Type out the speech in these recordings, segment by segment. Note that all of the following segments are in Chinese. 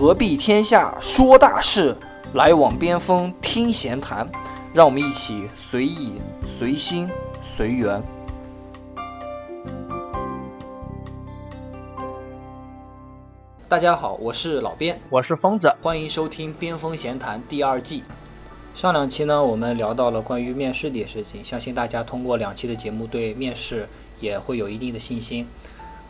何必天下说大事，来往边锋听闲谈。让我们一起随意、随心、随缘。大家好，我是老边，我是疯子，欢迎收听《边锋闲谈》第二季。上两期呢，我们聊到了关于面试的事情，相信大家通过两期的节目对面试也会有一定的信心。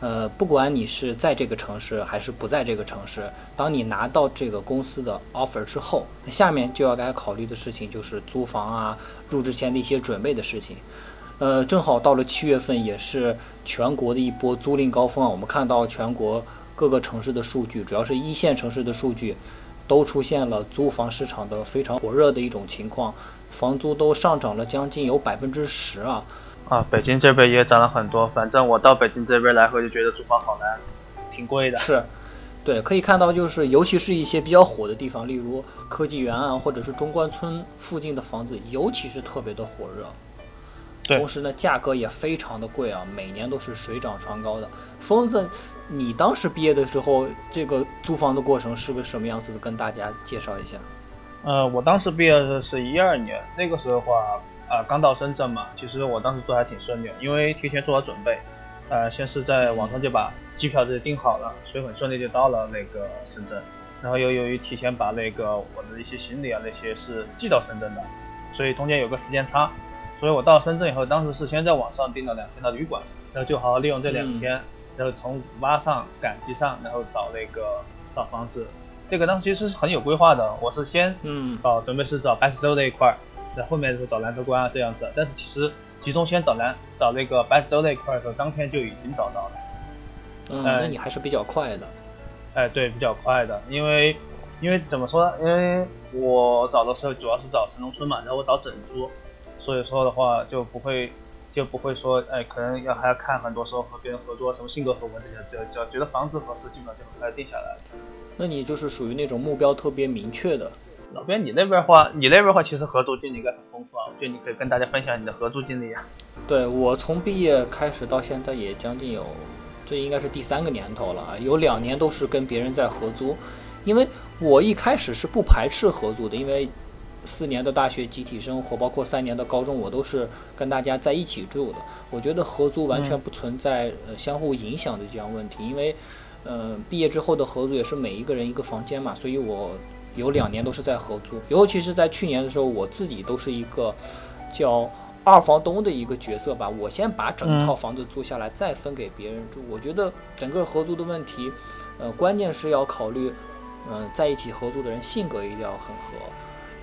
呃，不管你是在这个城市还是不在这个城市，当你拿到这个公司的 offer 之后，那下面就要该考虑的事情就是租房啊，入职前的一些准备的事情。呃，正好到了七月份，也是全国的一波租赁高峰啊。我们看到全国各个城市的数据，主要是一线城市的数据，都出现了租房市场的非常火热的一种情况，房租都上涨了将近有百分之十啊。啊，北京这边也涨了很多。反正我到北京这边来回就觉得租房好难，挺贵的。是，对，可以看到就是，尤其是一些比较火的地方，例如科技园啊，或者是中关村附近的房子，尤其是特别的火热。对。同时呢，价格也非常的贵啊，每年都是水涨船高的。疯子，你当时毕业的时候，这个租房的过程是个什么样子的？跟大家介绍一下。呃，我当时毕业的是一二年，那个时候的话。啊，刚到深圳嘛，其实我当时做还挺顺利，因为提前做好准备，呃，先是在网上就把机票这些订好了，所以很顺利就到了那个深圳。然后又由于提前把那个我的一些行李啊那些是寄到深圳的，所以中间有个时间差，所以我到深圳以后，当时是先在网上订了两天的旅馆，然后就好好利用这两天，然后从五八上赶集上，然后找那个找房子。这个当时其实是很有规划的，我是先嗯找准备是找白石洲那一块儿。在后面的时候找兰州关啊这样子，但是其实集中先找兰找那个白石洲那一块的时候，当天就已经找到了。嗯，那你还是比较快的。哎，对，比较快的，因为因为怎么说呢？因为我找的时候主要是找城中村嘛，然后我找整租，所以说的话就不会就不会说哎，可能要还要看很多时候和别人合作什么性格合不合这些，只要只要觉得房子合适，基本上就很快定下来。那你就是属于那种目标特别明确的。老边，你那边话，你那边话其实合租经历应该很丰富啊，我觉得你可以跟大家分享你的合租经历啊。对我从毕业开始到现在也将近有，这应该是第三个年头了啊，有两年都是跟别人在合租，因为我一开始是不排斥合租的，因为四年的大学集体生活，包括三年的高中，我都是跟大家在一起住的，我觉得合租完全不存在呃相互影响的这样问题，因为呃毕业之后的合租也是每一个人一个房间嘛，所以我。有两年都是在合租，尤其是在去年的时候，我自己都是一个叫二房东的一个角色吧。我先把整套房子租下来，再分给别人住。我觉得整个合租的问题，呃，关键是要考虑，嗯，在一起合租的人性格一定要很合。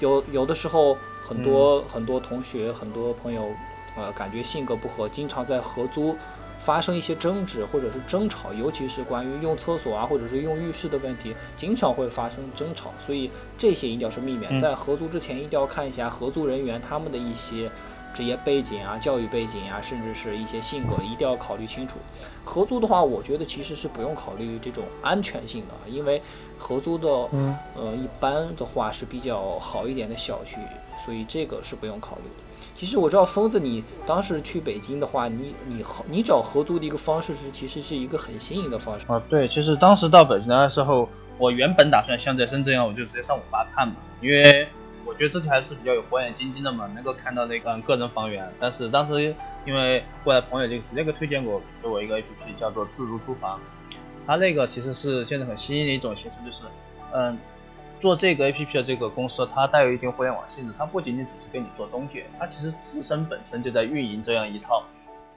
有有的时候，很多很多同学、很多朋友，呃，感觉性格不合，经常在合租。发生一些争执或者是争吵，尤其是关于用厕所啊，或者是用浴室的问题，经常会发生争吵，所以这些一定要是避免。在合租之前，一定要看一下合租人员他们的一些职业背景啊、教育背景啊，甚至是一些性格，一定要考虑清楚。合租的话，我觉得其实是不用考虑这种安全性的，因为合租的，呃，一般的话是比较好一点的小区，所以这个是不用考虑的。其实我知道疯子，你当时去北京的话，你你合你找合租的一个方式是，其实是一个很新颖的方式啊。对，其实当时到北京的时候，我原本打算像在深圳一样，我就直接上网吧看嘛，因为我觉得自己还是比较有火眼金睛的嘛，能够看到那个个人房源。但是当时因为过来朋友就直接给推荐过给我一个 APP，叫做自如租房，它那个其实是现在很新颖的一种形式，就是嗯。做这个 A P P 的这个公司，它带有一定互联网性质，它不仅仅只是给你做中介，它其实自身本身就在运营这样一套，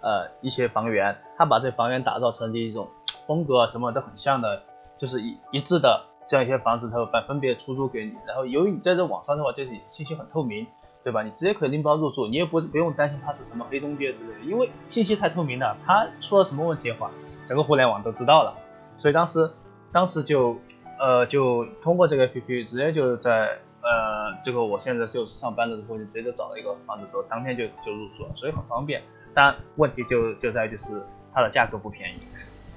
呃，一些房源，它把这房源打造成一种风格啊什么都很像的，就是一一致的这样一些房子，它会分分别出租给你。然后由于你在这网上的话，就是信息很透明，对吧？你直接可以拎包入住，你也不不用担心它是什么黑中介之类的，因为信息太透明了，它出了什么问题的话，整个互联网都知道了。所以当时当时就。呃，就通过这个 APP，直接就在呃，这个我现在就是上班的时候，就直接就找了一个房子，之后当天就就入住了，所以很方便。但问题就就在就是它的价格不便宜。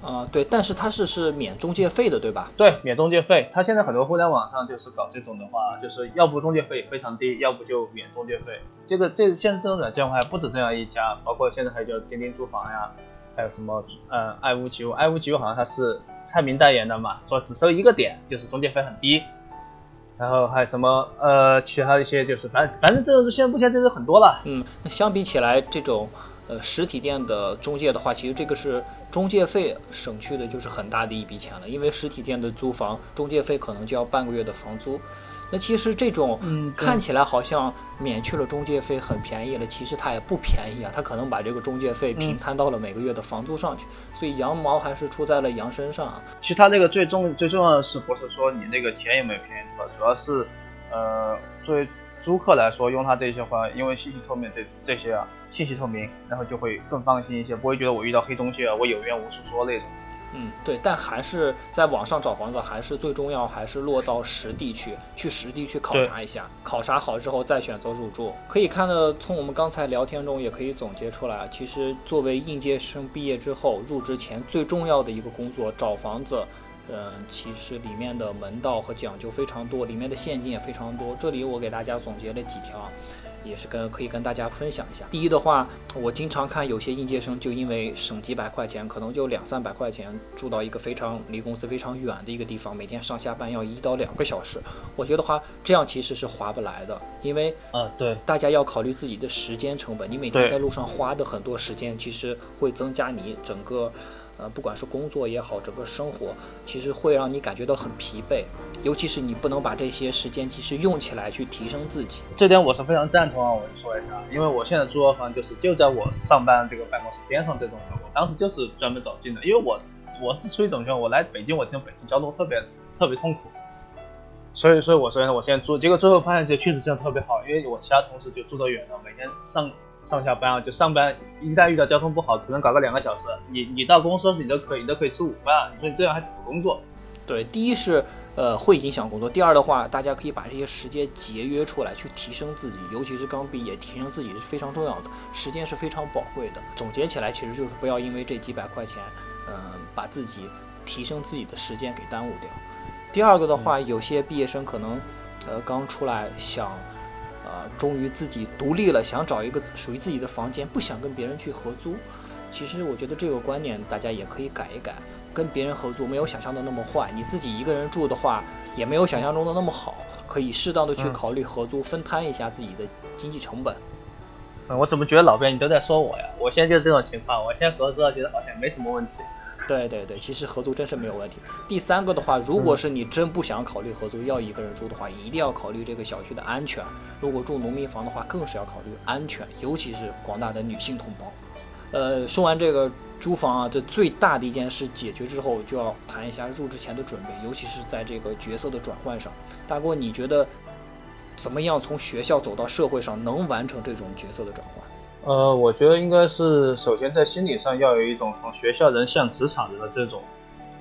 啊，对，但是它是是免中介费的，对吧？对，免中介费。它现在很多互联网上就是搞这种的话，就是要不中介费非常低，要不就免中介费。这个这现在这种软件的话，还不止这样一家，包括现在还有叫钉钉租房呀，还有什么呃爱屋及乌，爱屋及乌好像它是蔡明代言的嘛，说只收一个点就是中介费很低。然后还有什么呃其他一些就是反正反正这种现在目前这是很多了。嗯，那相比起来这种。呃，实体店的中介的话，其实这个是中介费省去的，就是很大的一笔钱了。因为实体店的租房中介费可能就要半个月的房租。那其实这种看起来好像免去了中介费很便宜了，其实它也不便宜啊。它可能把这个中介费平摊到了每个月的房租上去，所以羊毛还是出在了羊身上。其实它这个最重最重要的是不是说你那个钱有没有便宜？主要是呃作为租客来说，用它这些话，因为信息透明这这些啊。信息透明，然后就会更放心一些，不会觉得我遇到黑中介，我有冤无处说那种。嗯，对，但还是在网上找房子，还是最重要，还是落到实地去，去实地去考察一下，考察好之后再选择入住。可以看到，从我们刚才聊天中也可以总结出来，其实作为应届生毕业之后入职前最重要的一个工作，找房子，嗯，其实里面的门道和讲究非常多，里面的陷阱也非常多。这里我给大家总结了几条。也是跟可以跟大家分享一下。第一的话，我经常看有些应届生就因为省几百块钱，可能就两三百块钱，住到一个非常离公司非常远的一个地方，每天上下班要一到两个小时。我觉得话这样其实是划不来的，因为啊对，大家要考虑自己的时间成本。你每天在路上花的很多时间，其实会增加你整个。呃，不管是工作也好，整个生活其实会让你感觉到很疲惫，尤其是你不能把这些时间其实用起来去提升自己。这点我是非常赞同啊！我说一下，因为我现在租的房就是就在我上班这个办公室边上这栋楼，我当时就是专门找近的，因为我我是出于种情况，我来北京，我听北京交通特别特别痛苦，所以所以我说我现在租，结果最后发现这确实这样特别好，因为我其他同事就住得远了，每天上。上下班啊，就上班，一旦遇到交通不好，可能搞个两个小时，你你到公司你都可以，你都可以吃午饭。你说你这样还怎么工作？对，第一是呃会影响工作，第二的话，大家可以把这些时间节约出来去提升自己，尤其是刚毕业，提升自己是非常重要的，时间是非常宝贵的。总结起来，其实就是不要因为这几百块钱，嗯，把自己提升自己的时间给耽误掉。第二个的话，有些毕业生可能呃刚出来想。啊，终于自己独立了，想找一个属于自己的房间，不想跟别人去合租。其实我觉得这个观念大家也可以改一改，跟别人合租没有想象的那么坏。你自己一个人住的话，也没有想象中的那么好，可以适当的去考虑合租，分摊一下自己的经济成本。嗯，我怎么觉得老边你都在说我呀？我现在就是这种情况，我现在合租觉得好像没什么问题。对对对，其实合租真是没有问题。第三个的话，如果是你真不想考虑合租，要一个人住的话，一定要考虑这个小区的安全。如果住农民房的话，更是要考虑安全，尤其是广大的女性同胞。呃，说完这个租房啊，这最大的一件事解决之后，就要谈一下入职前的准备，尤其是在这个角色的转换上。大郭，你觉得怎么样从学校走到社会上，能完成这种角色的转换？呃，我觉得应该是首先在心理上要有一种从学校人向职场人的这种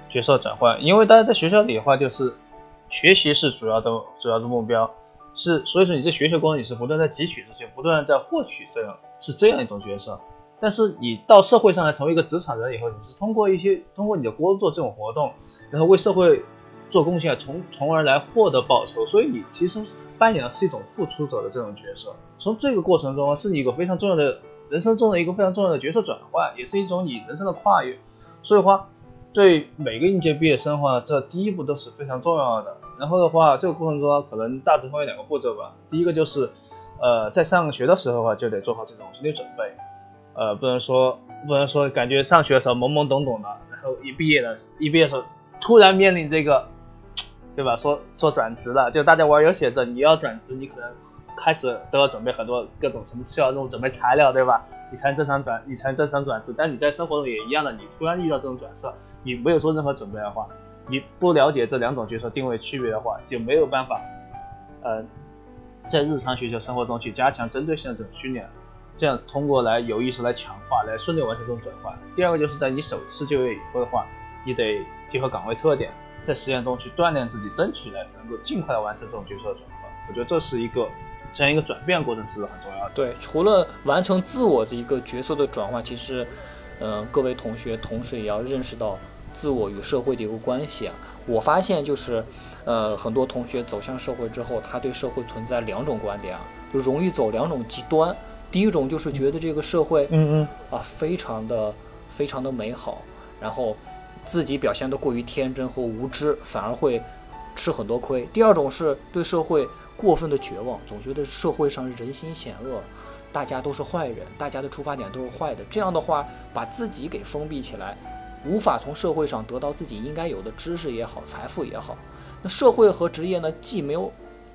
角色转换，因为大家在学校里的话，就是学习是主要的主要的目标，是所以说你在学习过程你是不断在汲取这些，不断在获取这样是这样一种角色。但是你到社会上来成为一个职场人以后，你是通过一些通过你的工作这种活动，然后为社会做贡献，从从而来获得报酬，所以你其实扮演的是一种付出者的这种角色。从这个过程中是你一个非常重要的人生中的一个非常重要的角色转换，也是一种你人生的跨越。所以话，对每个应届毕业生的话，这第一步都是非常重要的。然后的话，这个过程中可能大致分为两个步骤吧。第一个就是，呃，在上学的时候啊，就得做好这种心理准备，呃，不能说不能说感觉上学的时候懵懵懂懂的，然后一毕业了，一毕业的时候突然面临这个，对吧？说说转职了，就大家玩游写着你要转职，你可能。开始都要准备很多各种什么需要这种准备材料，对吧？你才能正常转，你才能正常转职。但你在生活中也一样的，你突然遇到这种转色，你没有做任何准备的话，你不了解这两种角色定位区别的话，就没有办法，呃，在日常学习生活中去加强针对性的这种训练，这样通过来有意识来强化，来顺利完成这种转换。第二个就是在你首次就业以后的话，你得结合岗位特点，在实践中去锻炼自己，争取来能够尽快的完成这种角色的转换。我觉得这是一个。这样一个转变过程是很重要的。对，除了完成自我的一个角色的转换，其实，嗯，各位同学同时也要认识到自我与社会的一个关系啊。我发现就是，呃，很多同学走向社会之后，他对社会存在两种观点啊，就容易走两种极端。第一种就是觉得这个社会，嗯嗯，啊，非常的非常的美好，然后自己表现得过于天真和无知，反而会吃很多亏。第二种是对社会过分的绝望，总觉得社会上人心险恶，大家都是坏人，大家的出发点都是坏的。这样的话，把自己给封闭起来，无法从社会上得到自己应该有的知识也好，财富也好。那社会和职业呢，既没有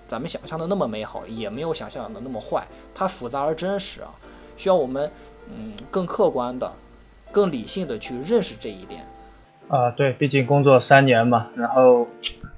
咱们想象的那么美好，也没有想象的那么坏，它复杂而真实啊，需要我们嗯更客观的、更理性的去认识这一点。啊，对，毕竟工作三年嘛，然后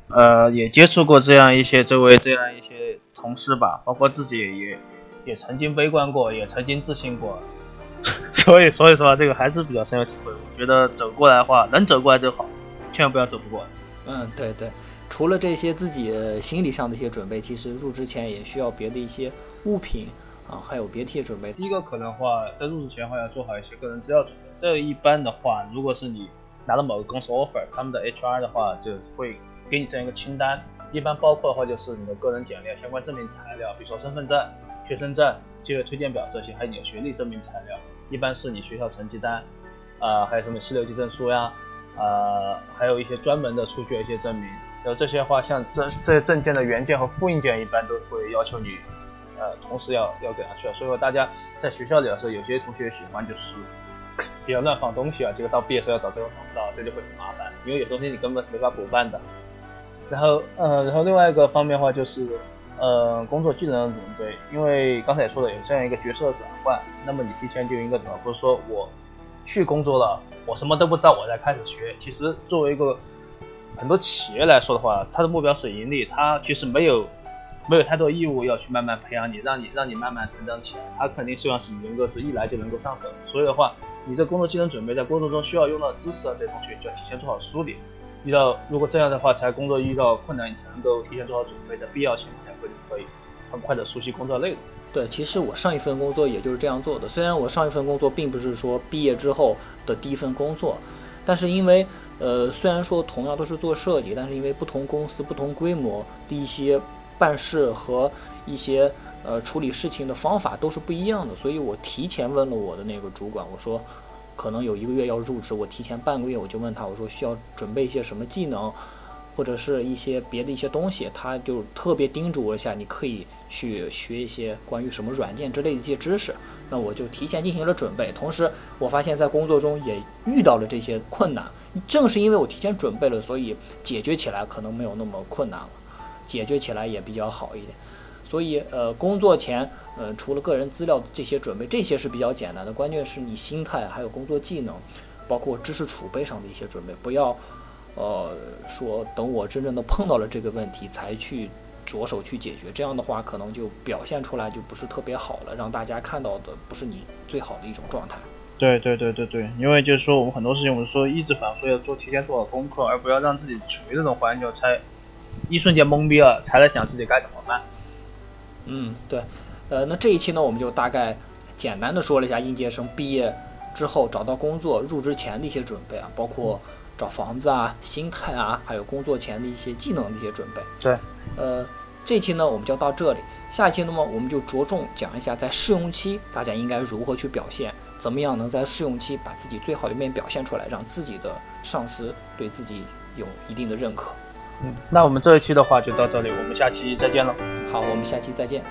呃也接触过这样一些周围这样一些同事吧，包括自己也也曾经悲观过，也曾经自信过，所以所以说这个还是比较深有体会。我觉得走过来的话，能走过来就好，千万不要走不过来。嗯，对对。除了这些自己心理上的一些准备，其实入职前也需要别的一些物品啊，还有别的一些准备。第一个可能话，在入职前的话要做好一些个人资料准备。这一般的话，如果是你拿了某个公司 offer，他们的 HR 的话就会给你这样一个清单，一般包括的话就是你的个人简历、相关证明材料，比如说身份证、学生证、就业推荐表这些，还有你的学历证明材料，一般是你学校成绩单，啊，还有什么四六级证书呀，呃，还有一些专门的出具的一些证明。然后这些话，像这这些证件的原件和复印件，一般都会要求你，呃，同时要要给他去。所以说，大家在学校里的时候，有些同学喜欢就是比较乱放东西啊，结果到毕业时候要找这个找不到，这就会很麻烦，因为有东西你根本没法补办的。然后，呃，然后另外一个方面的话就是，呃，工作技能准备，因为刚才也说了有这样一个角色转换，那么你提前就应该怎么？不是说我去工作了，我什么都不知道，我才开始学。其实作为一个很多企业来说的话，它的目标是盈利，它其实没有没有太多义务要去慢慢培养你，让你让你慢慢成长起来。它肯定希望是你能够是一来就能够上手。所以的话，你这工作技能准备在工作中需要用到知识啊，这些东西就要提前做好梳理。遇到如果这样的话，才工作遇到困难，你才能够提前做好准备，在必要情况下会可以很快的熟悉工作内容。对，其实我上一份工作也就是这样做的。虽然我上一份工作并不是说毕业之后的第一份工作，但是因为呃，虽然说同样都是做设计，但是因为不同公司、不同规模的一些办事和一些呃处理事情的方法都是不一样的，所以我提前问了我的那个主管，我说可能有一个月要入职，我提前半个月我就问他，我说需要准备一些什么技能。或者是一些别的一些东西，他就特别叮嘱我一下，你可以去学一些关于什么软件之类的一些知识。那我就提前进行了准备，同时我发现，在工作中也遇到了这些困难。正是因为我提前准备了，所以解决起来可能没有那么困难了，解决起来也比较好一点。所以，呃，工作前，呃，除了个人资料这些准备，这些是比较简单的。关键是你心态，还有工作技能，包括知识储备上的一些准备，不要。呃，说等我真正的碰到了这个问题，才去着手去解决，这样的话可能就表现出来就不是特别好了，让大家看到的不是你最好的一种状态。对对对对对，因为就是说我们很多事情，我们说一直反复要做，提前做好功课，而不要让自己处于这种环境，才一瞬间懵逼了，才来想自己该怎么办。嗯，对，呃，那这一期呢，我们就大概简单的说了一下应届生毕业之后找到工作、入职前的一些准备啊，包括。找房子啊，心态啊，还有工作前的一些技能的一些准备。对，呃，这期呢我们就到这里，下一期那么我们就着重讲一下在试用期大家应该如何去表现，怎么样能在试用期把自己最好的一面表现出来，让自己的上司对自己有一定的认可。嗯，那我们这一期的话就到这里，我们下期再见了。好，我们下期再见。